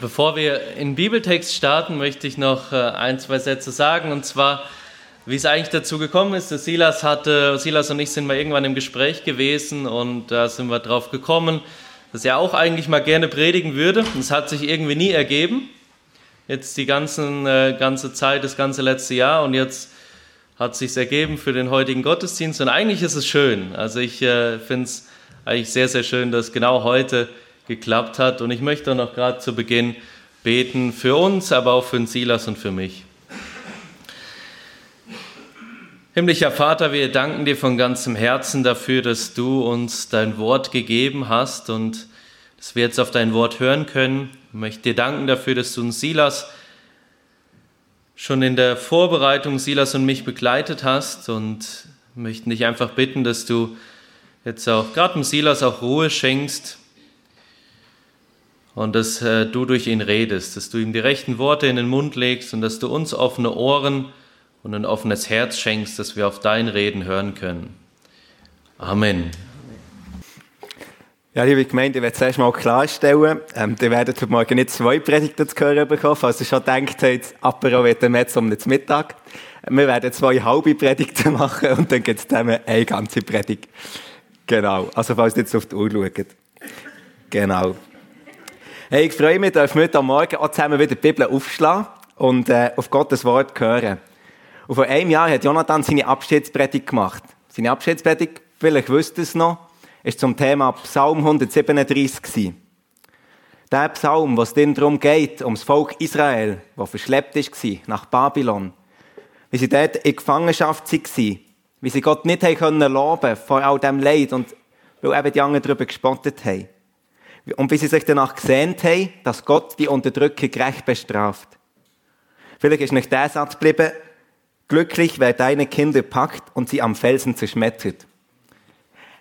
Bevor wir in Bibeltext starten, möchte ich noch äh, ein, zwei Sätze sagen. Und zwar, wie es eigentlich dazu gekommen ist. Silas, hatte, Silas und ich sind mal irgendwann im Gespräch gewesen und da sind wir drauf gekommen, dass er auch eigentlich mal gerne predigen würde. Es hat sich irgendwie nie ergeben. Jetzt die ganzen, äh, ganze Zeit, das ganze letzte Jahr und jetzt hat es sich ergeben für den heutigen Gottesdienst. Und eigentlich ist es schön. Also ich äh, finde es eigentlich sehr, sehr schön, dass genau heute geklappt hat. Und ich möchte noch gerade zu Beginn beten für uns, aber auch für den Silas und für mich. Himmlischer Vater, wir danken dir von ganzem Herzen dafür, dass du uns dein Wort gegeben hast und dass wir jetzt auf dein Wort hören können. Ich möchte dir danken dafür, dass du uns Silas schon in der Vorbereitung Silas und mich begleitet hast und möchten dich einfach bitten, dass du jetzt auch gerade dem Silas auch Ruhe schenkst und dass äh, du durch ihn redest, dass du ihm die rechten Worte in den Mund legst und dass du uns offene Ohren und ein offenes Herz schenkst, dass wir auf dein Reden hören können. Amen. Ja, liebe Gemeinde, ich werde zuerst mal klarstellen, ähm, ihr werdet heute Morgen nicht zwei Predigten zu hören bekommen, falls ihr schon denkt habt, Apero wird dann jetzt um den Mittag. Wir werden zwei halbe Predigten machen und dann gibt es zusammen eine ganze Predigt. Genau. Also, falls ihr jetzt auf die Uhr schaut. Genau. Hey, ich freue mich, dass wir heute Morgen auch zusammen wieder die Bibel aufschlagen und äh, auf Gottes Wort hören. Und vor einem Jahr hat Jonathan seine Abschiedspredigt gemacht. Seine Abschiedspredigt, vielleicht wisst ihr es noch, ist zum Thema Psalm 137 gewesen. Der Psalm, was denn darum geht, ums Volk Israel, das verschleppt ist nach Babylon. Wie sie dort in Gefangenschaft waren. Wie sie Gott nicht haben können vor all dem Leid und weil eben die anderen darüber gespottet haben. Und wie sie sich danach gesehnt haben, dass Gott die Unterdrückung gerecht bestraft. Vielleicht ist nicht der Satz geblieben, glücklich, wer deine Kinder packt und sie am Felsen zerschmettert.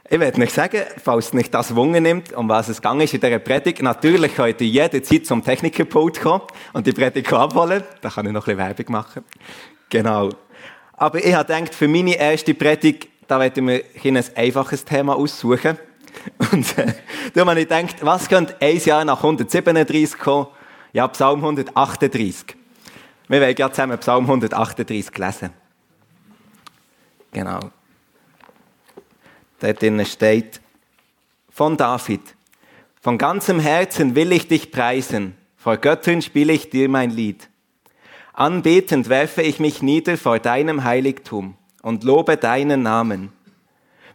Ich werde nicht sagen, falls nicht das Wungen nimmt, um was es gegangen ist in dieser Predigt. Natürlich ihr jederzeit zum Technikerpult kommen und die Predigt abholen. Da kann ich noch ein bisschen Werbung machen. Genau. Aber ich habe gedacht, für meine erste Predigt, da werde ich mir ein einfaches Thema aussuchen. Und äh, da habe ich gedacht, was könnte ein Jahr nach 137 kommen? Ja, Psalm 138. Wir werden gerade zusammen Psalm 138 lesen. Genau. Dort drinnen steht, von David, von ganzem Herzen will ich dich preisen, vor Göttern spiele ich dir mein Lied. Anbetend werfe ich mich nieder vor deinem Heiligtum und lobe deinen Namen,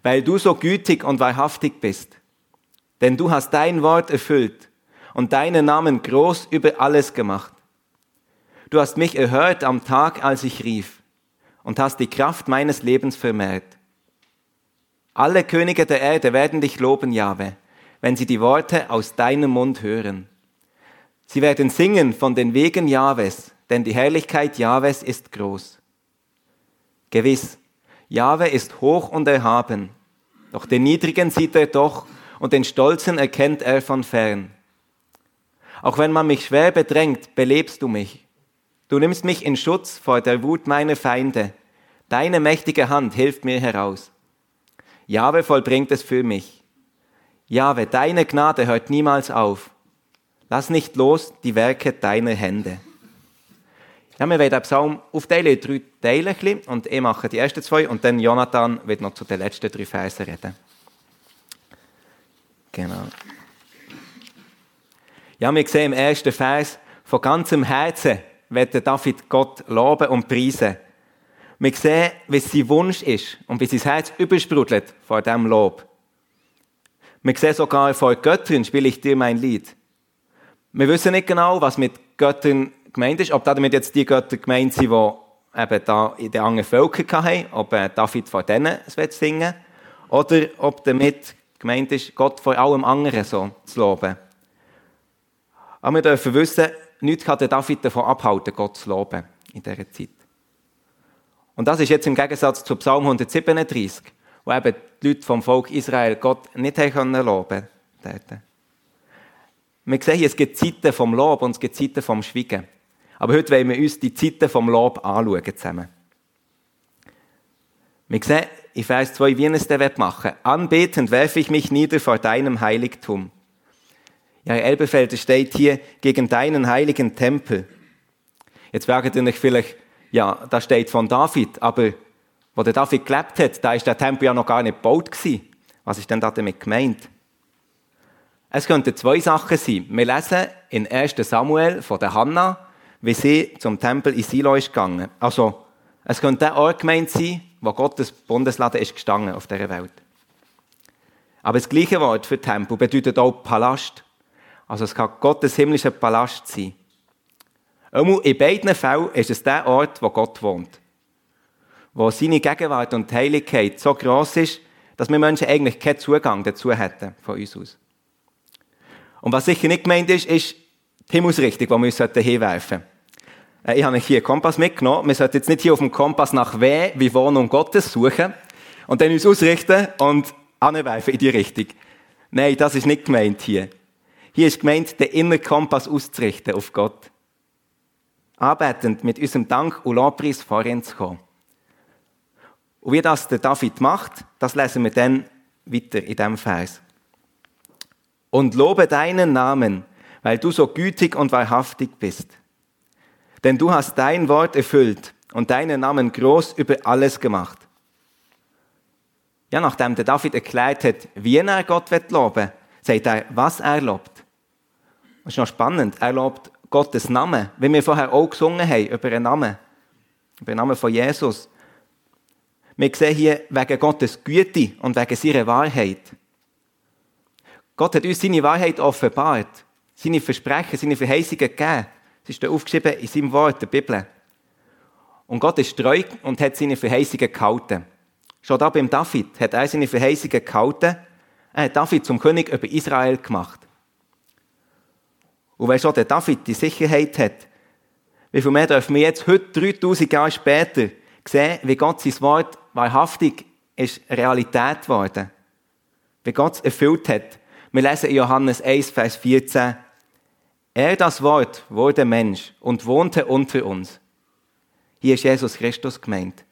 weil du so gütig und wahrhaftig bist. Denn du hast dein Wort erfüllt und deinen Namen groß über alles gemacht. Du hast mich erhört am Tag, als ich rief und hast die Kraft meines Lebens vermehrt. Alle Könige der Erde werden dich loben, Jahwe, wenn sie die Worte aus deinem Mund hören. Sie werden singen von den Wegen Jahwes, denn die Herrlichkeit Jahwes ist groß. Gewiss, Jahwe ist hoch und erhaben, doch den Niedrigen sieht er doch und den Stolzen erkennt er von fern. Auch wenn man mich schwer bedrängt, belebst du mich. Du nimmst mich in Schutz vor der Wut meiner Feinde. Deine mächtige Hand hilft mir heraus. Jahwe vollbringt es für mich. Jahwe, deine Gnade hört niemals auf. Lass nicht los die Werke deiner Hände. Ja, wir werden den Psalm aufteilen in drei Teile und ich mache die ersten zwei und dann Jonathan wird noch zu den letzten drei Versen reden. Genau. Ja, wir sehen im ersten Vers, von ganzem Herzen wird David Gott loben und preisen. Wir sehen, wie sein Wunsch ist und wie sein Herz übersprudelt vor diesem Lob. Wir sehen sogar, vor Göttern spiele ich dir mein Lied. Wir wissen nicht genau, was mit Göttern gemeint ist, ob damit jetzt die Götter gemeint sind, die eben da in den anderen Völkern hatten, ob äh, David vor denen es singen oder ob damit gemeint ist, Gott vor allem anderen so zu loben. Aber wir dürfen wissen, nichts kann David davon abhalten, Gott zu loben in dieser Zeit. Und das ist jetzt im Gegensatz zu Psalm 137, wo eben die Leute vom Volk Israel Gott nicht haben loben konnten. Wir sehen, es gibt Zeiten vom Lob und es gibt Zeiten vom Schweigen. Aber heute wollen wir uns die Zeiten vom Lob anschauen zusammen. Wir sehen in Vers 2, wie es machen Anbetend werfe ich mich nieder vor deinem Heiligtum. Ja, Elbefelder steht hier gegen deinen heiligen Tempel. Jetzt fragt ihr euch vielleicht, ja, da steht von David, aber wo der David gelebt hat, da ist der Tempel ja noch gar nicht gebaut gewesen. Was ist denn da damit gemeint? Es könnten zwei Sachen sein. Wir lesen in 1. Samuel von der Hannah, wie sie zum Tempel in Silo ist gegangen. Also, es könnte der Ort gemeint sein, wo Gottes Bundeslade ist gestanden auf dieser Welt. Aber das gleiche Wort für Tempel bedeutet auch Palast. Also es kann Gottes himmlischer Palast sein. in beiden Fällen ist es der Ort, wo Gott wohnt. Wo seine Gegenwart und Heiligkeit so groß ist, dass wir Menschen eigentlich keinen Zugang dazu hätten, von uns aus. Und was sicher nicht gemeint ist, ist die Himmelsrichtung, die wir hinwerfen sollten. Äh, ich habe hier einen Kompass mitgenommen. Wir sollten jetzt nicht hier auf dem Kompass nach W wie Wohnung Gottes suchen und dann uns ausrichten und anwerfen in die Richtung. Nein, das ist nicht gemeint hier. Hier ist gemeint, den inneren Kompass auszurichten auf Gott. Anbetend mit unserem Dank und Lobpreis kommen. Und wie das der David macht, das lesen wir dann weiter in diesem Vers. Und lobe deinen Namen, weil du so gütig und wahrhaftig bist. Denn du hast dein Wort erfüllt und deinen Namen groß über alles gemacht. Ja, nachdem der David erklärt hat, wie er Gott wird loben, sagt er, was er lobt. Das ist noch spannend. Er lobt Gottes Namen, wie wir vorher auch gesungen haben, über einen Namen. Über den Namen von Jesus. Wir sehen hier wegen Gottes Güte und wegen seiner Wahrheit. Gott hat uns seine Wahrheit offenbart, seine Versprechen, seine Verheißungen gegeben. Es ist aufgeschrieben in seinem Wort, der Bibel. Und Gott ist treu und hat seine Verheißungen gehalten. Schon da beim David hat er seine Verheißungen gehalten. Er hat David zum König über Israel gemacht. Und wenn schon der David die Sicherheit hat, wie viel mehr dürfen wir jetzt heute, 3000 Jahre später, sehen, wie Gott sein Wort wahrhaftig ist Realität geworden. Wie Gott es erfüllt hat. Wir lesen in Johannes 1, Vers 14, er, das Wort, wurde Mensch und wohnte unter uns. Hier ist Jesus Christus gemeint.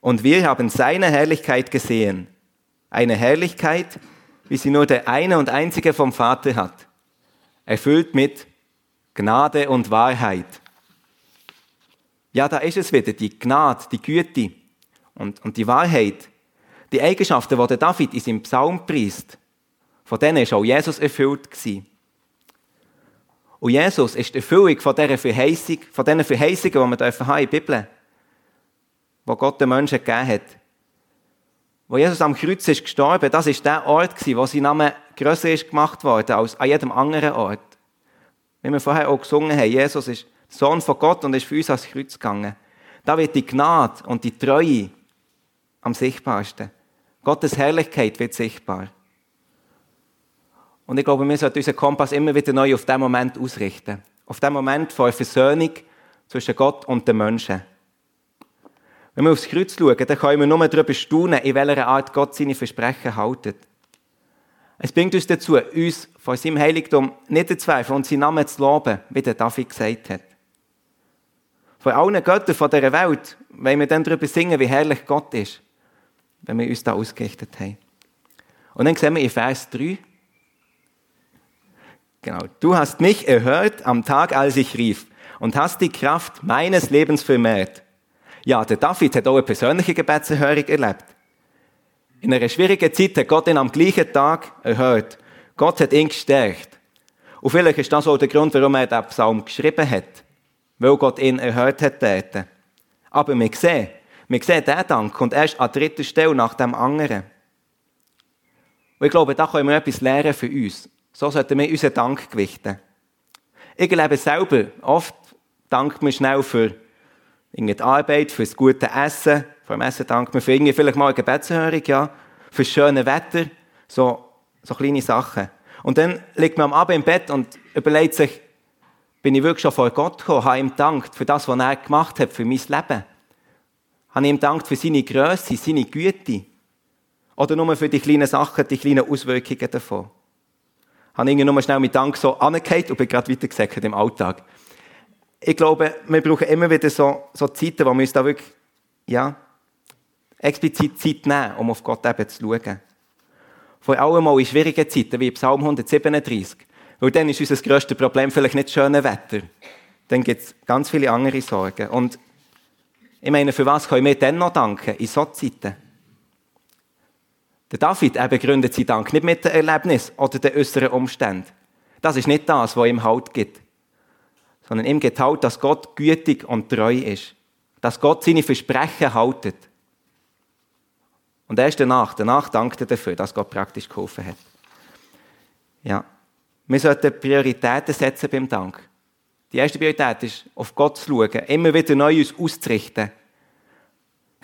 Und wir haben seine Herrlichkeit gesehen. Eine Herrlichkeit, wie sie nur der eine und einzige vom Vater hat. Erfüllt mit Gnade und Wahrheit. Ja, da ist es wieder, die Gnade, die Güte und, und die Wahrheit. Die Eigenschaften, die der David in seinem Psalm priest, von denen ist auch Jesus erfüllt gewesen. Und Jesus ist die Erfüllung von dieser Verheißung, von diesen Verheißungen, die wir in der Bibel die Gott den Menschen gegeben hat. Wo Jesus am Kreuz ist gestorben, das ist der Ort wo sein Name grösser ist gemacht worden als an jedem anderen Ort. Wie wir vorher auch gesungen haben, Jesus ist Sohn von Gott und ist für uns ans Kreuz gegangen. Da wird die Gnade und die Treue am sichtbarsten. Gottes Herrlichkeit wird sichtbar. Und ich glaube, wir sollten unseren Kompass immer wieder neu auf diesen Moment ausrichten. Auf den Moment von Versöhnung zwischen Gott und den Menschen. Wenn wir aufs Kreuz schauen, dann können wir nur darüber staunen, in welcher Art Gott seine Versprechen hält. Es bringt uns dazu, uns von seinem Heiligtum nicht zu zweifeln und seinen Namen zu loben, wie der David gesagt hat. Von allen Göttern dieser Welt wollen wir dann darüber singen, wie herrlich Gott ist, wenn wir uns da ausgerichtet haben. Und dann sehen wir in Vers 3, Genau. Du hast mich erhört am Tag, als ich rief und hast die Kraft meines Lebens vermehrt. Ja, der David hat auch eine persönliche Gebetserhörung erlebt. In einer schwierigen Zeit hat Gott ihn am gleichen Tag erhört. Gott hat ihn gestärkt. Und vielleicht ist das auch der Grund, warum er den Psalm geschrieben hat. Weil Gott ihn erhört hat dort. Aber wir sehen, wir sehen, der Dank kommt erst an dritter Stelle nach dem anderen. Und ich glaube, da können wir etwas lernen für uns. So sollten wir unseren Dank gewichten. Ich lebe selber, oft dankt mir schnell für die Arbeit, für das gute Essen. Vor dem Essen dankt mir für irgendwie vielleicht mal eine Gebetserhörung, ja. Für das schöne Wetter. So, so kleine Sachen. Und dann liegt man am Abend im Bett und überlegt sich, bin ich wirklich schon vor Gott gekommen? Habe ihm gedankt für das, was er gemacht hat, für mein Leben? Habe ihm gedankt für seine Größe, seine Güte? Oder nur für die kleinen Sachen, die kleinen Auswirkungen davon? Habe ich nur schnell mit Dank so angehört und bin gerade weitergesagt im Alltag. Ich glaube, wir brauchen immer wieder so, so Zeiten, wo wir uns da wirklich, ja, explizit Zeit nehmen, um auf Gott eben zu schauen. Vor allem auch in schwierigen Zeiten, wie Psalm 137. Weil dann ist unser grösstes Problem vielleicht nicht das schöne Wetter. Dann gibt es ganz viele andere Sorgen. Und ich meine, für was können wir denn noch danken in solchen Zeiten? Der David er begründet seinen Dank nicht mit dem Erlebnis oder den äußeren Umständen. Das ist nicht das, was ihm Halt gibt. Sondern ihm geht Halt, dass Gott gütig und treu ist. Dass Gott seine Versprechen haltet. Und erst danach, danach dankt er dafür, dass Gott praktisch geholfen hat. Ja. Wir sollten Prioritäten setzen beim Dank. Die erste Priorität ist, auf Gott zu schauen, immer wieder neu uns auszurichten.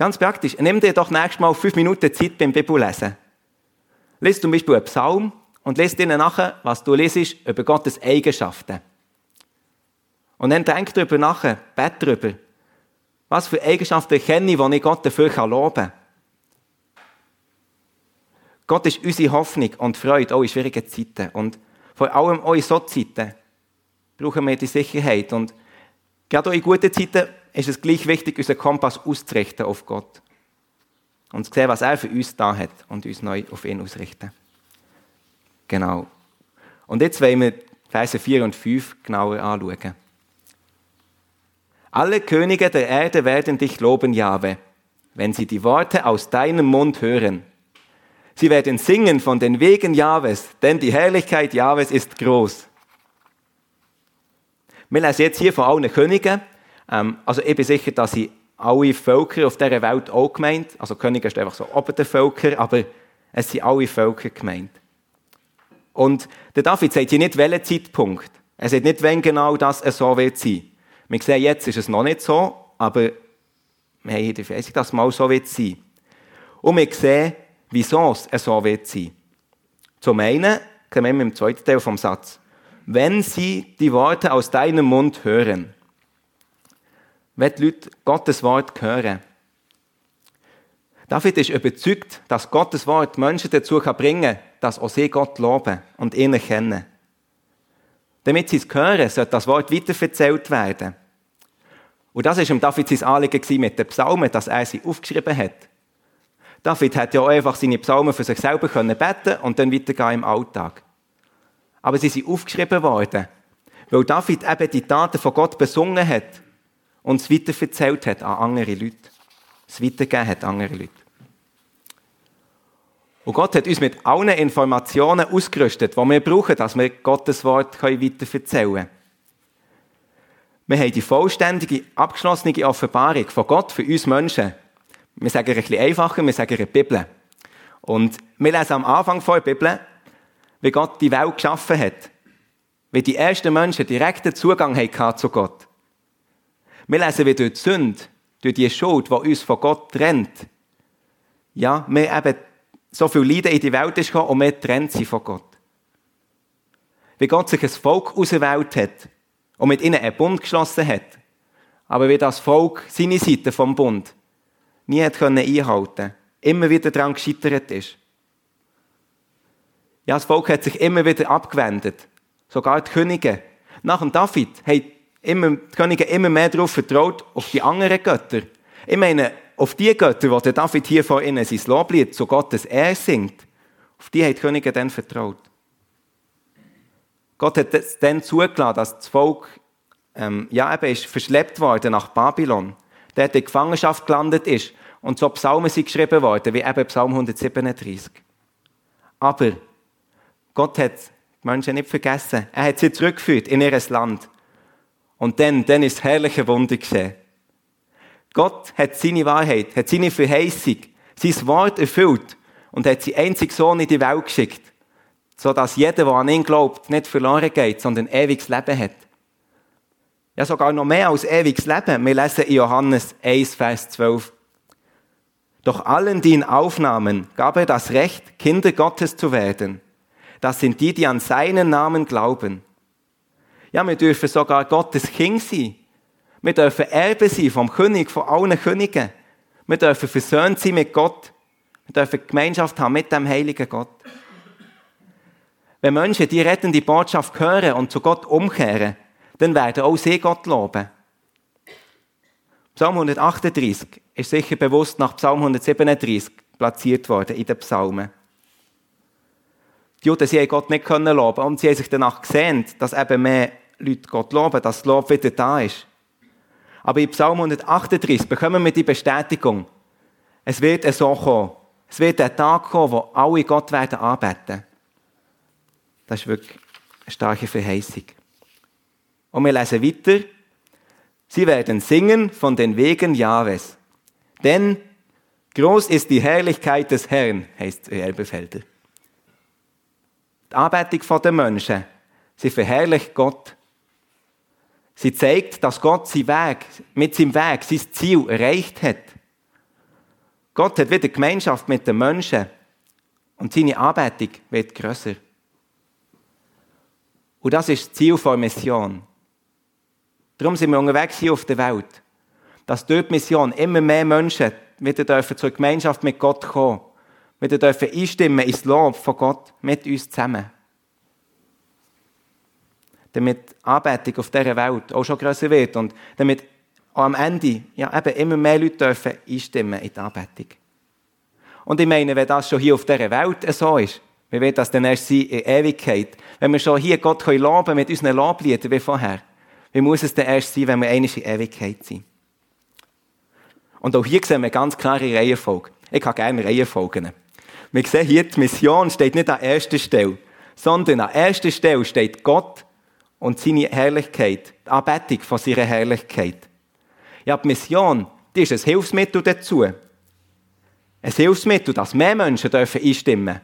Ganz praktisch. Nimm dir doch nächstes Mal fünf Minuten Zeit beim Bibellesen. Lies zum Beispiel einen Psalm und lies dir nachher, was du liest, über Gottes Eigenschaften. Und dann denk darüber nach, bet darüber. Was für Eigenschaften kenne ich, die ich Gott dafür loben kann. Gott ist unsere Hoffnung und Freude, auch in schwierigen Zeiten. Und vor allem auch in solchen Zeiten brauchen wir die Sicherheit. Und gerade auch in guten Zeiten ist es gleich wichtig, unseren Kompass auszurichten auf Gott. Und zu sehen, was er für uns da hat und uns neu auf ihn ausrichten. Genau. Und jetzt wollen wir Verse 4 und 5 genauer anschauen. Alle Könige der Erde werden dich loben, Jahwe, wenn sie die Worte aus deinem Mund hören. Sie werden singen von den Wegen Jahwes, denn die Herrlichkeit Jahwes ist groß. Wir lesen jetzt hier von allen Königen. Ähm, also ich bin sicher, dass sie alle Völker auf dieser Welt auch gemeint. Also Könige ist einfach so oben der Völker, aber es sind alle Völker gemeint. Und der David sagt hier nicht, welchen Zeitpunkt. Er sagt nicht, wenn genau das so wird sein. Wir sehen, jetzt ist es noch nicht so, aber wir haben die Verheißung, dass es mal so wird sein. Und wir sehen, wieso es so wird sein. Zum einen, kommen wir im zweiten Teil vom Satz, wenn sie die Worte aus deinem Mund hören. Wenn die Leute Gottes Wort hören. David ist überzeugt, dass Gottes Wort Menschen dazu bringen kann, dass auch sie Gott loben und ihn erkennen. Damit sie es hören, sollte das Wort weiterverzählt werden. Und das war David sein Anliegen mit den Psalmen, dass er sie aufgeschrieben hat. David hätte ja auch einfach seine Psalmen für sich selber können beten und dann weitergehen im Alltag. Aber sie sind aufgeschrieben worden, weil David eben die Taten von Gott besungen hat und es weiter erzählt hat an andere Leute. Es weitergegeben hat an andere Leute. Und Gott hat uns mit allen Informationen ausgerüstet, die wir brauchen, dass wir Gottes Wort weiter erzählen können. Wir haben die vollständige, abgeschlossene Offenbarung von Gott für uns Menschen wir sagen ein bisschen einfacher, wir sagen eine Bibel. Und wir lesen am Anfang von der Bibel, wie Gott die Welt geschaffen hat. Wie die ersten Menschen direkten Zugang hatten zu Gott. Wir lesen, wie durch die Sünde, durch die Schuld, die uns von Gott trennt, ja, wir eben so viel Leiden in die Welt ist gekommen und wir trennt sie von Gott. Wie Gott sich ein Volk auserwählt hat und mit ihnen einen Bund geschlossen hat. Aber wie das Volk seine Seite vom Bund nie hat einhalten immer wieder daran gescheitert ist. Ja, das Volk hat sich immer wieder abgewendet. Sogar die Könige. Nach dem David haben immer, die Könige immer mehr darauf vertraut, auf die anderen Götter. Ich meine, auf die Götter, die David hier vor ihnen sein Loblied zu Gottes Ehre singt, auf die haben die Könige dann vertraut. Gott hat es dann zugelassen, dass das Volk ähm, ja, eben ist verschleppt worden nach Babylon, der in Gefangenschaft gelandet ist und so Psalmen sind geschrieben worden, wie eben Psalm 137. Aber Gott hat die Menschen nicht vergessen. Er hat sie zurückgeführt in ihr Land. Und dann, dann ist das herrliche Wunder geschehen. Gott hat seine Wahrheit, hat seine Verheißung, sein Wort erfüllt und hat seinen einzigen Sohn in die Welt geschickt, sodass jeder, der an ihn glaubt, nicht verloren geht, sondern ewiges Leben hat. Ja, sogar noch mehr als ewiges Leben. Wir lesen in Johannes 1, Vers 12. Doch allen, die ihn aufnahmen, gab er das Recht, Kinder Gottes zu werden. Das sind die, die an seinen Namen glauben. Ja, wir dürfen sogar Gottes Kind sein. Wir dürfen Erbe sein vom König, von allen Königen. Wir dürfen versöhnt sein mit Gott. Wir dürfen Gemeinschaft haben mit dem heiligen Gott. Wenn Menschen die rettende Botschaft hören und zu Gott umkehren, dann werden auch sie Gott loben. Psalm 138 ist sicher bewusst nach Psalm 137 platziert worden in den Psalmen. Die Juden, sie Gott nicht können loben und sie haben sich danach gesehen, dass eben mehr Leute Gott loben, dass das Lob wieder da ist. Aber in Psalm 138 bekommen wir die Bestätigung, es wird so kommen. Es wird ein Tag kommen, wo alle Gott werden anbeten. Das ist wirklich eine starke Verheißung. Und wir lesen weiter. Sie werden singen von den Wegen Jahres. Denn groß ist die Herrlichkeit des Herrn, heißt Elbefelder. Die Anbetung der Menschen, sie verherrlicht Gott. Sie zeigt, dass Gott seinen Weg, mit seinem Weg sein Ziel erreicht hat. Gott hat wieder Gemeinschaft mit den Menschen und seine Anbetung wird grösser. Und das ist das Ziel der Mission. Darum sind wir unterwegs hier auf der Welt. Dass dort die Mission immer mehr Menschen wieder dürfen zur Gemeinschaft mit Gott kommen. Wieder dürfen einstimmen ins Lob von Gott mit uns zusammen. Damit Anbetung auf dieser Welt auch schon grösser wird und damit am Ende ja, eben immer mehr Leute dürfen einstimmen in die Anbetung. Und ich meine, wenn das schon hier auf dieser Welt so ist, wie wird das denn erst sein in Ewigkeit? Wenn wir schon hier Gott loben können mit unseren Lobliedern wie vorher, wie muss es denn erst sein, wenn wir einmal in Ewigkeit sind? Und auch hier sehen wir ganz klare Reihenfolge. Ich habe gerne Reihenfolgen. Wir sehen hier, die Mission steht nicht an erster Stelle, sondern an erster Stelle steht Gott und seine Herrlichkeit, die Anbetung von seiner Herrlichkeit. Ja, die Mission, die ist ein Hilfsmittel dazu. Ein Hilfsmittel, dass mehr Menschen dürfen einstimmen dürfen.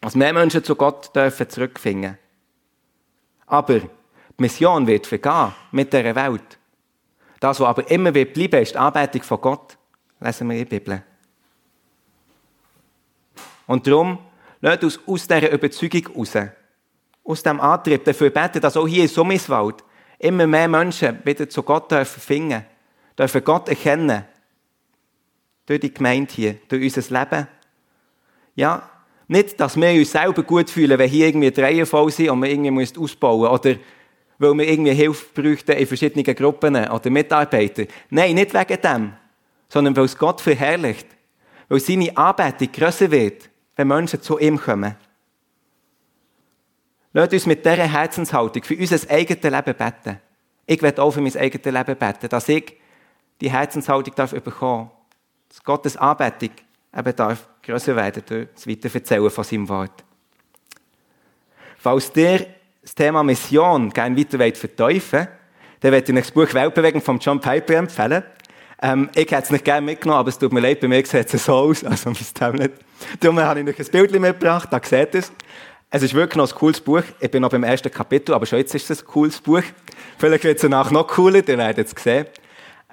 Dass mehr Menschen zu Gott dürfen zurückfinden. Aber die Mission wird vergehen mit dieser Welt. Das, was aber immer wird bleiben, ist die Anbetung von Gott. Lesen wir in der Bibel. Und darum, lasst uns aus dieser Überzeugung raus, aus diesem Antrieb dafür beten, dass auch hier in Summiswald immer mehr Menschen wieder zu Gott dürfen finden, dürfen Gott erkennen. Durch die Gemeinde hier, durch unser Leben. Ja, nicht, dass wir uns selber gut fühlen, wenn hier irgendwie die Reihen voll sind und wir irgendwie ausbauen müssen. Oder weil wir irgendwie Hilfe bräuchten in verschiedenen Gruppen oder Mitarbeiter. Nein, nicht wegen dem, sondern weil es Gott verherrlicht. Weil seine Anbetung grösser wird, wenn Menschen zu ihm kommen. Lasst uns mit dieser Herzenshaltung für unser eigenes Leben beten. Ich werde auch für mein eigenes Leben beten, dass ich die Herzenshaltung darf bekommen Dass Gottes Anbetung eben darf grösser werden durch das Weiterverzählen von seinem Wort. Falls dir das Thema Mission gerne weiter verteufeln wollt, dann werde ich euch das Buch Weltbewegung von John Piper empfehlen. Ähm, ich hätte es nicht gerne mitgenommen, aber es tut mir leid, bei mir sieht es so aus, also mein Tablet. Darum habe ich euch ein Bild mitgebracht, da seht ihr es. Es ist wirklich noch ein cooles Buch. Ich bin noch beim ersten Kapitel, aber schon jetzt ist es ein cooles Buch. Vielleicht wird es danach noch cooler, ihr werdet es sehen.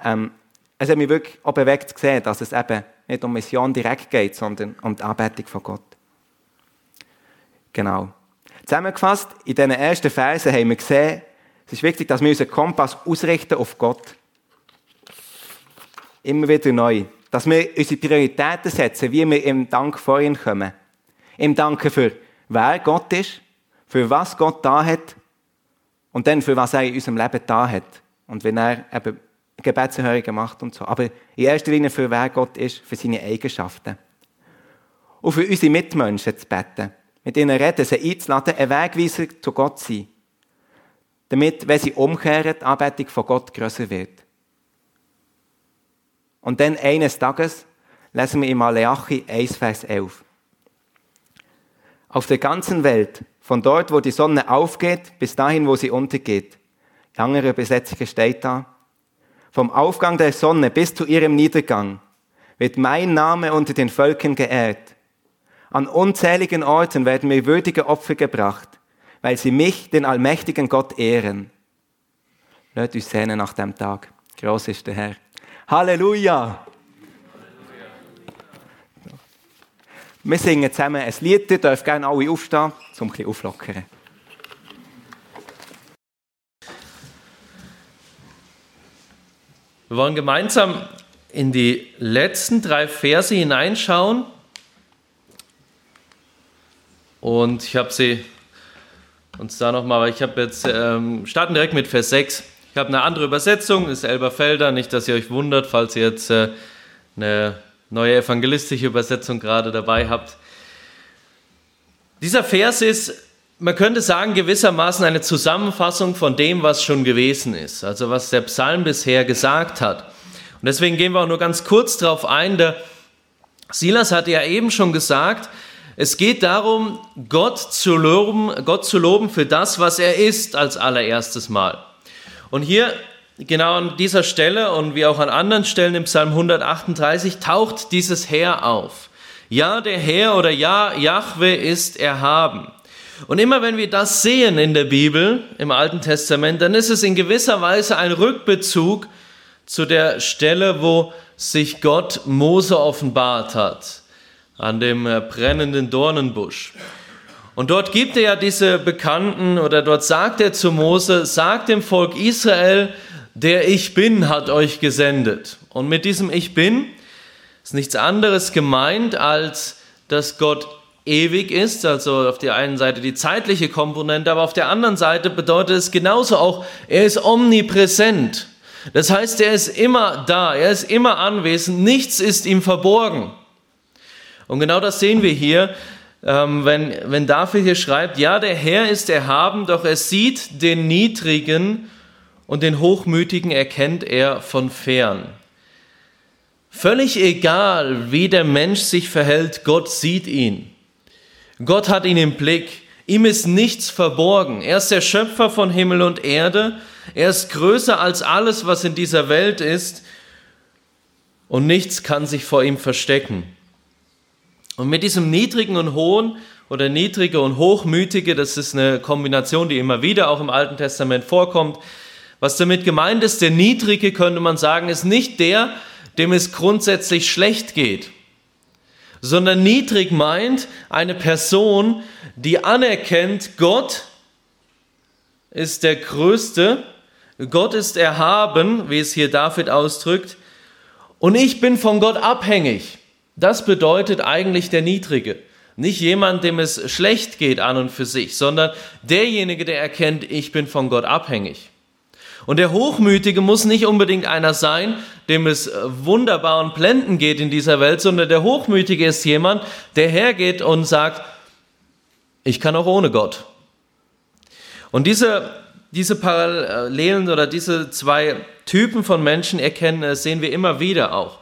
Ähm, es hat mich wirklich auch bewegt zu sehen, dass es eben nicht um Mission direkt geht, sondern um die Anbetung von Gott. Genau. Zusammengefasst, in diesen ersten Versen haben wir gesehen, es ist wichtig, dass wir unseren Kompass ausrichten auf Gott. Immer wieder neu. Dass wir unsere Prioritäten setzen, wie wir im Dank vor kommen. Im Danken für wer Gott ist, für was Gott da hat und dann für was er in unserem Leben da hat. Und wenn er eben Gebetserhörungen macht und so. Aber in erster Linie für wer Gott ist, für seine Eigenschaften. Und für unsere Mitmenschen zu beten. Mit ihnen reden, sie einzuladen, ein Wegweiser zu Gott sein. Damit, wenn sie umkehren, die Anbetung von Gott grösser wird. Und dann eines Tages lesen wir in Malachi 1, Vers 11. Auf der ganzen Welt, von dort, wo die Sonne aufgeht, bis dahin, wo sie untergeht. In anderer Übersetzung steht da, vom Aufgang der Sonne bis zu ihrem Niedergang wird mein Name unter den Völkern geehrt. An unzähligen Orten werden mir würdige Opfer gebracht, weil sie mich, den allmächtigen Gott, ehren. Lasst uns sehnen nach dem Tag. Groß ist der Herr. Halleluja! Wir singen zusammen ein Lied, ihr dürft gerne alle aufstehen, um ein bisschen auflockern. Wir wollen gemeinsam in die letzten drei Verse hineinschauen. Und ich habe sie uns da nochmal, weil ich habe jetzt, ähm, starten direkt mit Vers 6. Ich habe eine andere Übersetzung, ist Elberfelder, nicht, dass ihr euch wundert, falls ihr jetzt äh, eine neue evangelistische Übersetzung gerade dabei habt. Dieser Vers ist, man könnte sagen, gewissermaßen eine Zusammenfassung von dem, was schon gewesen ist, also was der Psalm bisher gesagt hat. Und deswegen gehen wir auch nur ganz kurz darauf ein. Der Silas hatte ja eben schon gesagt, es geht darum, Gott zu loben, Gott zu loben für das, was er ist, als allererstes Mal. Und hier, genau an dieser Stelle und wie auch an anderen Stellen im Psalm 138, taucht dieses Herr auf. Ja, der Herr oder ja, Jahwe ist erhaben. Und immer wenn wir das sehen in der Bibel, im Alten Testament, dann ist es in gewisser Weise ein Rückbezug zu der Stelle, wo sich Gott Mose offenbart hat an dem äh, brennenden Dornenbusch. Und dort gibt er ja diese Bekannten oder dort sagt er zu Mose, sagt dem Volk Israel, der Ich Bin hat euch gesendet. Und mit diesem Ich Bin ist nichts anderes gemeint, als dass Gott ewig ist, also auf der einen Seite die zeitliche Komponente, aber auf der anderen Seite bedeutet es genauso auch, er ist omnipräsent. Das heißt, er ist immer da, er ist immer anwesend, nichts ist ihm verborgen. Und genau das sehen wir hier, ähm, wenn, wenn David hier schreibt, ja, der Herr ist erhaben, doch er sieht den Niedrigen und den Hochmütigen erkennt er von fern. Völlig egal, wie der Mensch sich verhält, Gott sieht ihn. Gott hat ihn im Blick. Ihm ist nichts verborgen. Er ist der Schöpfer von Himmel und Erde. Er ist größer als alles, was in dieser Welt ist. Und nichts kann sich vor ihm verstecken. Und mit diesem niedrigen und hohen oder niedrige und hochmütige, das ist eine Kombination, die immer wieder auch im Alten Testament vorkommt. Was damit gemeint ist, der Niedrige könnte man sagen, ist nicht der, dem es grundsätzlich schlecht geht, sondern niedrig meint eine Person, die anerkennt, Gott ist der Größte, Gott ist erhaben, wie es hier David ausdrückt, und ich bin von Gott abhängig. Das bedeutet eigentlich der Niedrige. Nicht jemand, dem es schlecht geht an und für sich, sondern derjenige, der erkennt, ich bin von Gott abhängig. Und der Hochmütige muss nicht unbedingt einer sein, dem es wunderbar und blenden geht in dieser Welt, sondern der Hochmütige ist jemand, der hergeht und sagt, ich kann auch ohne Gott. Und diese, diese Parallelen oder diese zwei Typen von Menschen erkennen, sehen wir immer wieder auch.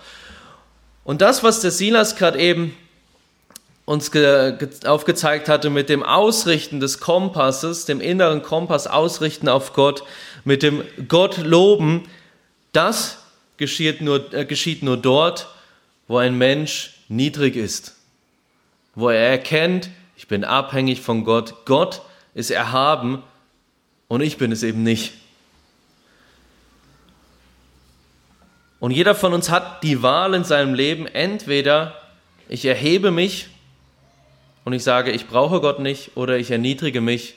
Und das, was der Silas gerade eben uns aufgezeigt hatte mit dem Ausrichten des Kompasses, dem inneren Kompass ausrichten auf Gott, mit dem Gott loben, das geschieht nur, äh, geschieht nur dort, wo ein Mensch niedrig ist, wo er erkennt, ich bin abhängig von Gott, Gott ist erhaben und ich bin es eben nicht. Und jeder von uns hat die Wahl in seinem Leben, entweder ich erhebe mich und ich sage, ich brauche Gott nicht, oder ich erniedrige mich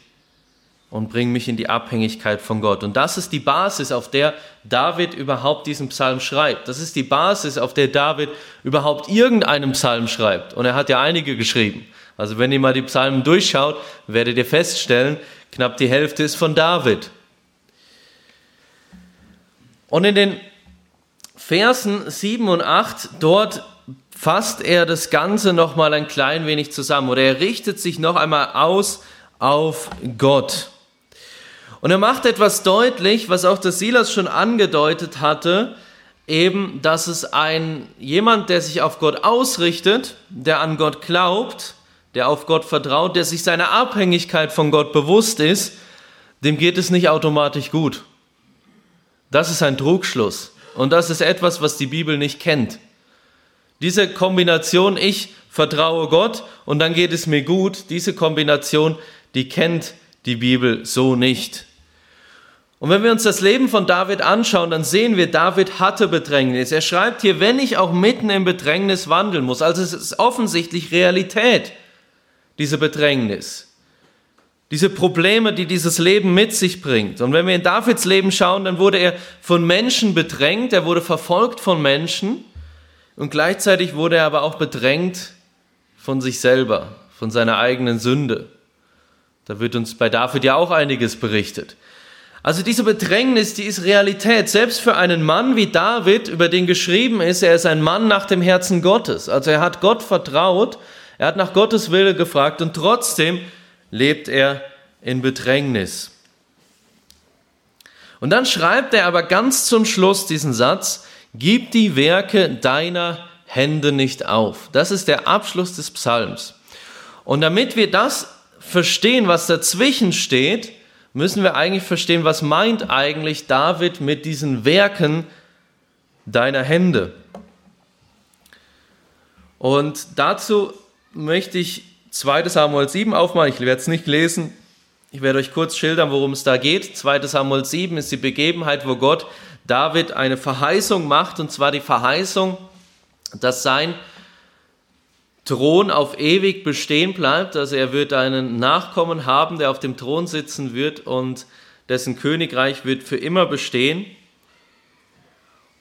und bringe mich in die Abhängigkeit von Gott. Und das ist die Basis, auf der David überhaupt diesen Psalm schreibt. Das ist die Basis, auf der David überhaupt irgendeinen Psalm schreibt. Und er hat ja einige geschrieben. Also wenn ihr mal die Psalmen durchschaut, werdet ihr feststellen, knapp die Hälfte ist von David. Und in den Versen 7 und 8, dort fasst er das Ganze nochmal ein klein wenig zusammen oder er richtet sich noch einmal aus auf Gott. Und er macht etwas deutlich, was auch der Silas schon angedeutet hatte, eben, dass es ein jemand, der sich auf Gott ausrichtet, der an Gott glaubt, der auf Gott vertraut, der sich seiner Abhängigkeit von Gott bewusst ist, dem geht es nicht automatisch gut. Das ist ein Trugschluss. Und das ist etwas, was die Bibel nicht kennt. Diese Kombination, ich vertraue Gott und dann geht es mir gut, diese Kombination, die kennt die Bibel so nicht. Und wenn wir uns das Leben von David anschauen, dann sehen wir, David hatte Bedrängnis. Er schreibt hier, wenn ich auch mitten im Bedrängnis wandeln muss. Also es ist offensichtlich Realität, diese Bedrängnis diese Probleme, die dieses Leben mit sich bringt. Und wenn wir in Davids Leben schauen, dann wurde er von Menschen bedrängt, er wurde verfolgt von Menschen und gleichzeitig wurde er aber auch bedrängt von sich selber, von seiner eigenen Sünde. Da wird uns bei David ja auch einiges berichtet. Also diese Bedrängnis, die ist Realität, selbst für einen Mann wie David, über den geschrieben ist, er ist ein Mann nach dem Herzen Gottes. Also er hat Gott vertraut, Er hat nach Gottes Wille gefragt und trotzdem lebt er in Bedrängnis. Und dann schreibt er aber ganz zum Schluss diesen Satz, gib die Werke deiner Hände nicht auf. Das ist der Abschluss des Psalms. Und damit wir das verstehen, was dazwischen steht, müssen wir eigentlich verstehen, was meint eigentlich David mit diesen Werken deiner Hände. Und dazu möchte ich 2 Samuel 7 aufmachen. Ich werde es nicht lesen. Ich werde euch kurz schildern, worum es da geht. 2 Samuel 7 ist die Begebenheit, wo Gott David eine Verheißung macht, und zwar die Verheißung, dass sein Thron auf ewig bestehen bleibt. Also er wird einen Nachkommen haben, der auf dem Thron sitzen wird und dessen Königreich wird für immer bestehen.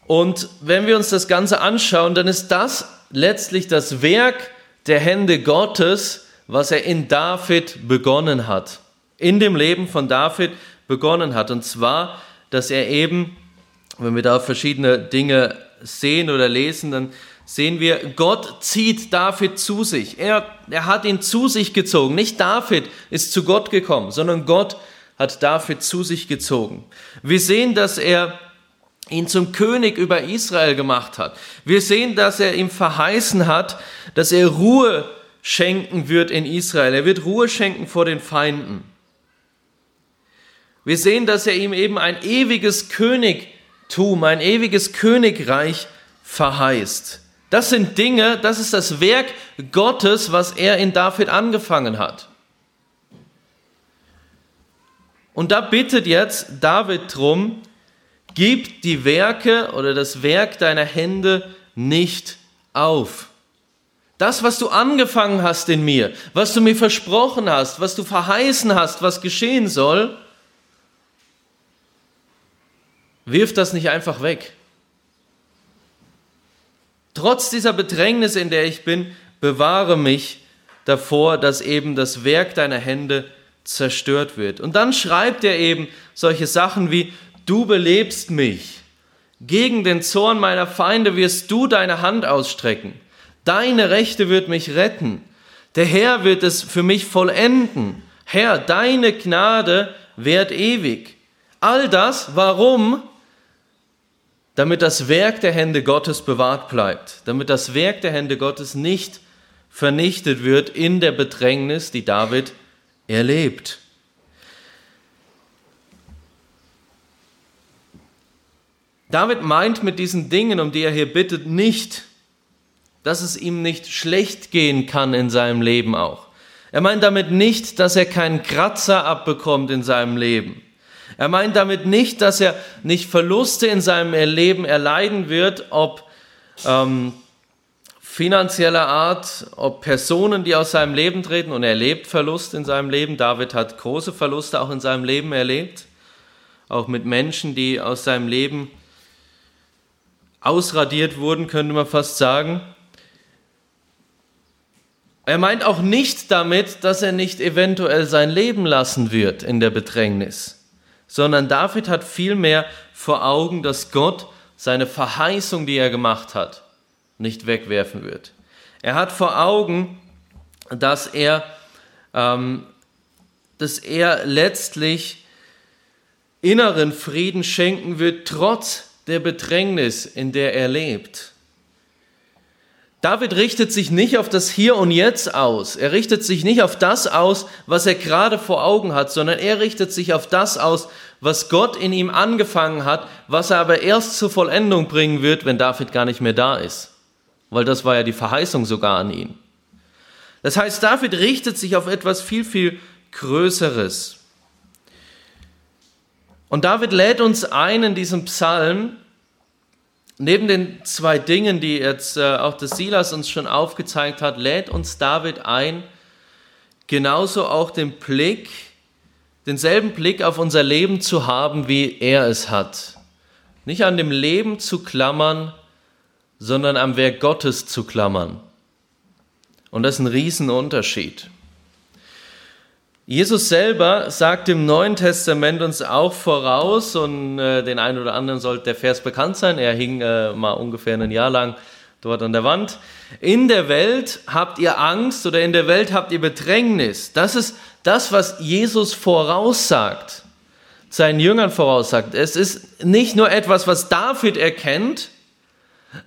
Und wenn wir uns das Ganze anschauen, dann ist das letztlich das Werk der Hände Gottes, was er in David begonnen hat. In dem Leben von David begonnen hat. Und zwar, dass er eben, wenn wir da verschiedene Dinge sehen oder lesen, dann sehen wir, Gott zieht David zu sich. Er, er hat ihn zu sich gezogen. Nicht David ist zu Gott gekommen, sondern Gott hat David zu sich gezogen. Wir sehen, dass er ihn zum König über Israel gemacht hat. Wir sehen, dass er ihm verheißen hat, dass er Ruhe schenken wird in Israel. Er wird Ruhe schenken vor den Feinden. Wir sehen, dass er ihm eben ein ewiges Königtum, ein ewiges Königreich verheißt. Das sind Dinge, das ist das Werk Gottes, was er in David angefangen hat. Und da bittet jetzt David drum, gib die Werke oder das Werk deiner Hände nicht auf. Das, was du angefangen hast in mir, was du mir versprochen hast, was du verheißen hast, was geschehen soll, wirf das nicht einfach weg. Trotz dieser Bedrängnis, in der ich bin, bewahre mich davor, dass eben das Werk deiner Hände zerstört wird. Und dann schreibt er eben solche Sachen wie, du belebst mich. Gegen den Zorn meiner Feinde wirst du deine Hand ausstrecken. Deine Rechte wird mich retten. Der Herr wird es für mich vollenden. Herr, deine Gnade währt ewig. All das, warum? Damit das Werk der Hände Gottes bewahrt bleibt, damit das Werk der Hände Gottes nicht vernichtet wird in der Bedrängnis, die David erlebt. David meint mit diesen Dingen, um die er hier bittet, nicht, dass es ihm nicht schlecht gehen kann in seinem Leben auch. Er meint damit nicht, dass er keinen Kratzer abbekommt in seinem Leben. Er meint damit nicht, dass er nicht Verluste in seinem Leben erleiden wird, ob ähm, finanzieller Art, ob Personen, die aus seinem Leben treten und er erlebt Verlust in seinem Leben. David hat große Verluste auch in seinem Leben erlebt, auch mit Menschen, die aus seinem Leben ausradiert wurden, könnte man fast sagen. Er meint auch nicht damit, dass er nicht eventuell sein Leben lassen wird in der Bedrängnis sondern David hat vielmehr vor Augen, dass Gott seine Verheißung, die er gemacht hat, nicht wegwerfen wird. Er hat vor Augen, dass er, ähm, dass er letztlich inneren Frieden schenken wird, trotz der Bedrängnis, in der er lebt. David richtet sich nicht auf das Hier und Jetzt aus. Er richtet sich nicht auf das aus, was er gerade vor Augen hat, sondern er richtet sich auf das aus, was Gott in ihm angefangen hat, was er aber erst zur Vollendung bringen wird, wenn David gar nicht mehr da ist. Weil das war ja die Verheißung sogar an ihn. Das heißt, David richtet sich auf etwas viel, viel Größeres. Und David lädt uns ein in diesem Psalm, Neben den zwei Dingen, die jetzt äh, auch das Silas uns schon aufgezeigt hat, lädt uns David ein, genauso auch den Blick, denselben Blick auf unser Leben zu haben, wie er es hat. Nicht an dem Leben zu klammern, sondern am Werk Gottes zu klammern. Und das ist ein Riesenunterschied. Jesus selber sagt im Neuen Testament uns auch voraus, und äh, den einen oder anderen sollte der Vers bekannt sein, er hing äh, mal ungefähr ein Jahr lang dort an der Wand. In der Welt habt ihr Angst oder in der Welt habt ihr Bedrängnis. Das ist das, was Jesus voraussagt, seinen Jüngern voraussagt. Es ist nicht nur etwas, was David erkennt,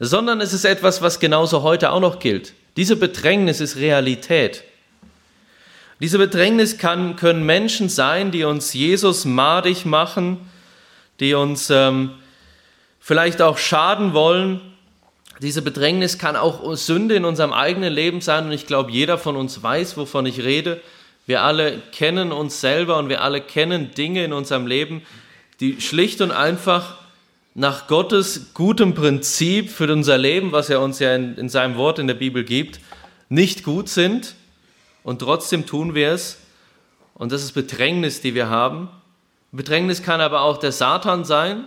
sondern es ist etwas, was genauso heute auch noch gilt. Diese Bedrängnis ist Realität. Diese Bedrängnis kann, können Menschen sein, die uns Jesus madig machen, die uns ähm, vielleicht auch schaden wollen. Diese Bedrängnis kann auch Sünde in unserem eigenen Leben sein und ich glaube, jeder von uns weiß, wovon ich rede. Wir alle kennen uns selber und wir alle kennen Dinge in unserem Leben, die schlicht und einfach nach Gottes gutem Prinzip für unser Leben, was er uns ja in, in seinem Wort in der Bibel gibt, nicht gut sind und trotzdem tun wir es. Und das ist Bedrängnis, die wir haben. Bedrängnis kann aber auch der Satan sein,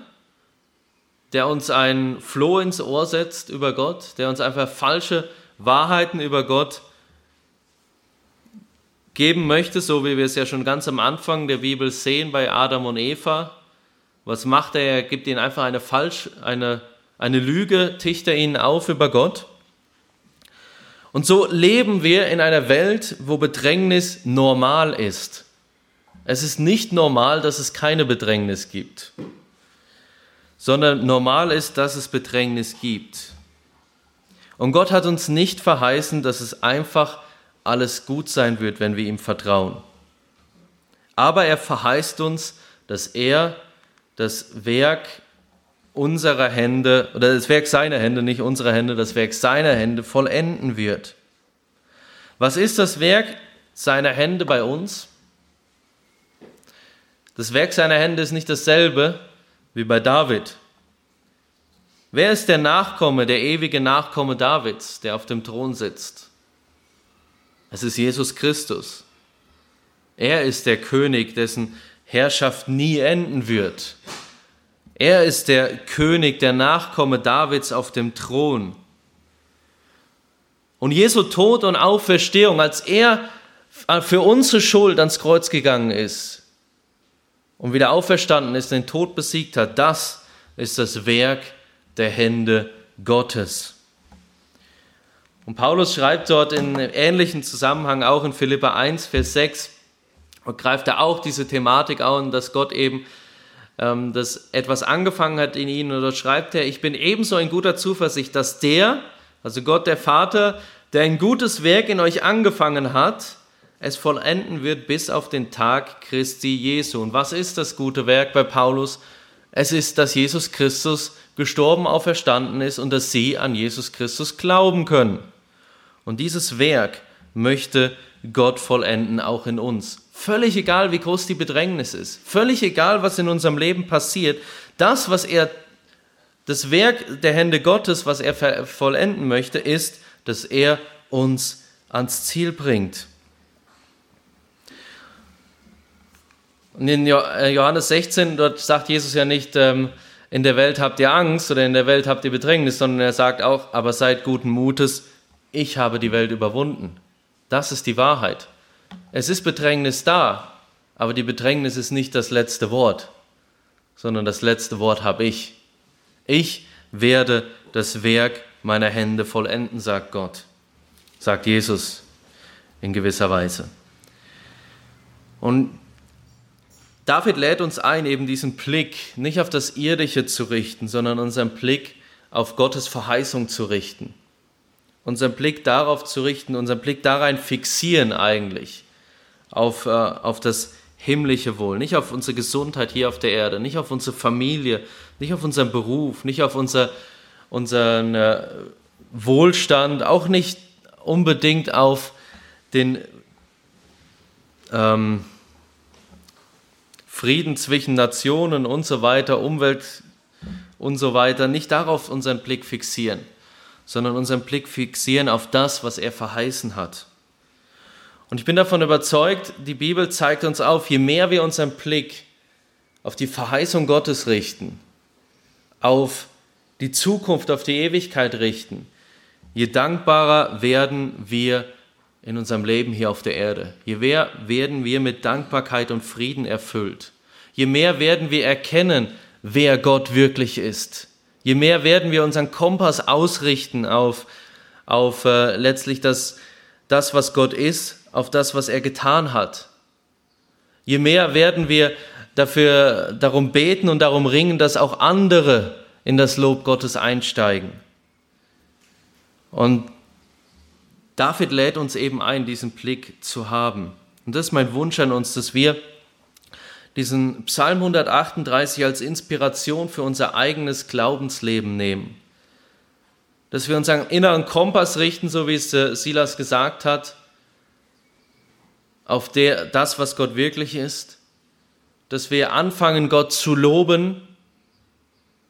der uns ein Floh ins Ohr setzt über Gott, der uns einfach falsche Wahrheiten über Gott geben möchte, so wie wir es ja schon ganz am Anfang der Bibel sehen bei Adam und Eva. Was macht er? Er gibt ihnen einfach eine falsch, eine, eine Lüge, ticht er ihnen auf über Gott. Und so leben wir in einer Welt, wo Bedrängnis normal ist. Es ist nicht normal, dass es keine Bedrängnis gibt, sondern normal ist, dass es Bedrängnis gibt. Und Gott hat uns nicht verheißen, dass es einfach alles gut sein wird, wenn wir ihm vertrauen. Aber er verheißt uns, dass er das Werk unserer Hände, oder das Werk seiner Hände, nicht unserer Hände, das Werk seiner Hände vollenden wird. Was ist das Werk seiner Hände bei uns? Das Werk seiner Hände ist nicht dasselbe wie bei David. Wer ist der Nachkomme, der ewige Nachkomme Davids, der auf dem Thron sitzt? Es ist Jesus Christus. Er ist der König, dessen Herrschaft nie enden wird. Er ist der König, der Nachkomme Davids auf dem Thron. Und Jesu Tod und Auferstehung, als er für unsere Schuld ans Kreuz gegangen ist und wieder auferstanden ist, den Tod besiegt hat, das ist das Werk der Hände Gottes. Und Paulus schreibt dort in ähnlichen Zusammenhang auch in Philippa 1, Vers 6, und greift da auch diese Thematik an, dass Gott eben ähm, das etwas angefangen hat in ihnen. Dort schreibt er, ich bin ebenso in guter Zuversicht, dass der, also Gott der Vater, der ein gutes Werk in euch angefangen hat, es vollenden wird bis auf den Tag Christi Jesu. Und was ist das gute Werk bei Paulus? Es ist, dass Jesus Christus gestorben, auferstanden ist und dass sie an Jesus Christus glauben können. Und dieses Werk möchte Gott vollenden, auch in uns. Völlig egal, wie groß die Bedrängnis ist, völlig egal, was in unserem Leben passiert, das, was er, das Werk der Hände Gottes, was er vollenden möchte, ist, dass er uns ans Ziel bringt. Und in äh, Johannes 16, dort sagt Jesus ja nicht, ähm, in der Welt habt ihr Angst oder in der Welt habt ihr Bedrängnis, sondern er sagt auch, aber seid guten Mutes, ich habe die Welt überwunden. Das ist die Wahrheit. Es ist Bedrängnis da, aber die Bedrängnis ist nicht das letzte Wort, sondern das letzte Wort habe ich. Ich werde das Werk meiner Hände vollenden, sagt Gott, sagt Jesus in gewisser Weise. Und David lädt uns ein, eben diesen Blick nicht auf das Irdische zu richten, sondern unseren Blick auf Gottes Verheißung zu richten. Unseren Blick darauf zu richten, unseren Blick darein fixieren eigentlich, auf, äh, auf das himmlische Wohl, nicht auf unsere Gesundheit hier auf der Erde, nicht auf unsere Familie, nicht auf unseren Beruf, nicht auf unser, unseren äh, Wohlstand, auch nicht unbedingt auf den ähm, Frieden zwischen Nationen und so weiter, Umwelt und so weiter, nicht darauf unseren Blick fixieren, sondern unseren Blick fixieren auf das, was er verheißen hat. Und ich bin davon überzeugt, die Bibel zeigt uns auf, je mehr wir unseren Blick auf die Verheißung Gottes richten, auf die Zukunft, auf die Ewigkeit richten, je dankbarer werden wir in unserem Leben hier auf der Erde. Je mehr werden wir mit Dankbarkeit und Frieden erfüllt. Je mehr werden wir erkennen, wer Gott wirklich ist. Je mehr werden wir unseren Kompass ausrichten auf, auf äh, letztlich das, das, was Gott ist, auf das, was er getan hat. Je mehr werden wir dafür darum beten und darum ringen, dass auch andere in das Lob Gottes einsteigen. Und David lädt uns eben ein, diesen Blick zu haben. Und das ist mein Wunsch an uns, dass wir diesen Psalm 138 als Inspiration für unser eigenes Glaubensleben nehmen. Dass wir unseren inneren Kompass richten, so wie es äh, Silas gesagt hat, auf der, das, was Gott wirklich ist. Dass wir anfangen, Gott zu loben,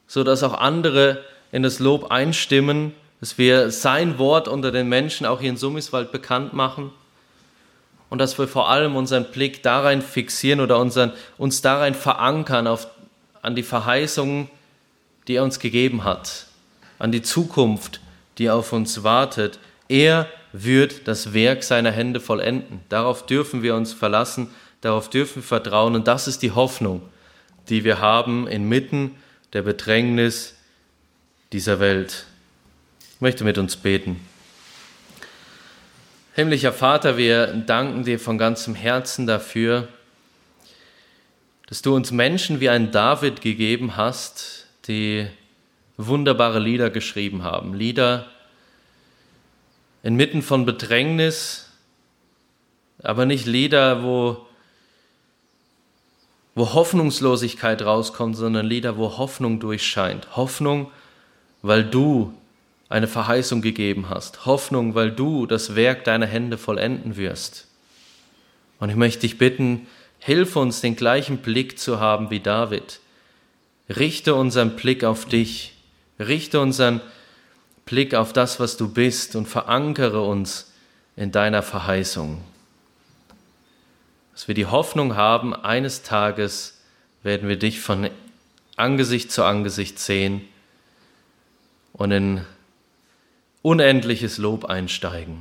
so dass auch andere in das Lob einstimmen, dass wir sein Wort unter den Menschen auch hier in Summiswald bekannt machen und dass wir vor allem unseren Blick darein fixieren oder unseren, uns darein verankern auf, an die Verheißungen, die er uns gegeben hat, an die Zukunft, die auf uns wartet. Er wird das Werk seiner Hände vollenden. Darauf dürfen wir uns verlassen, darauf dürfen wir vertrauen und das ist die Hoffnung, die wir haben inmitten der Bedrängnis dieser Welt. Ich möchte mit uns beten. Himmlischer Vater, wir danken dir von ganzem Herzen dafür, dass du uns Menschen wie ein David gegeben hast, die wunderbare Lieder geschrieben haben. Lieder inmitten von Bedrängnis, aber nicht Lieder, wo, wo Hoffnungslosigkeit rauskommt, sondern Lieder, wo Hoffnung durchscheint. Hoffnung, weil du eine Verheißung gegeben hast. Hoffnung, weil du das Werk deiner Hände vollenden wirst. Und ich möchte dich bitten, hilf uns, den gleichen Blick zu haben wie David. Richte unseren Blick auf dich. Richte unseren Blick auf das, was du bist und verankere uns in deiner Verheißung. Dass wir die Hoffnung haben, eines Tages werden wir dich von Angesicht zu Angesicht sehen und in unendliches Lob einsteigen.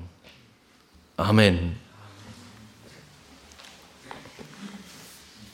Amen.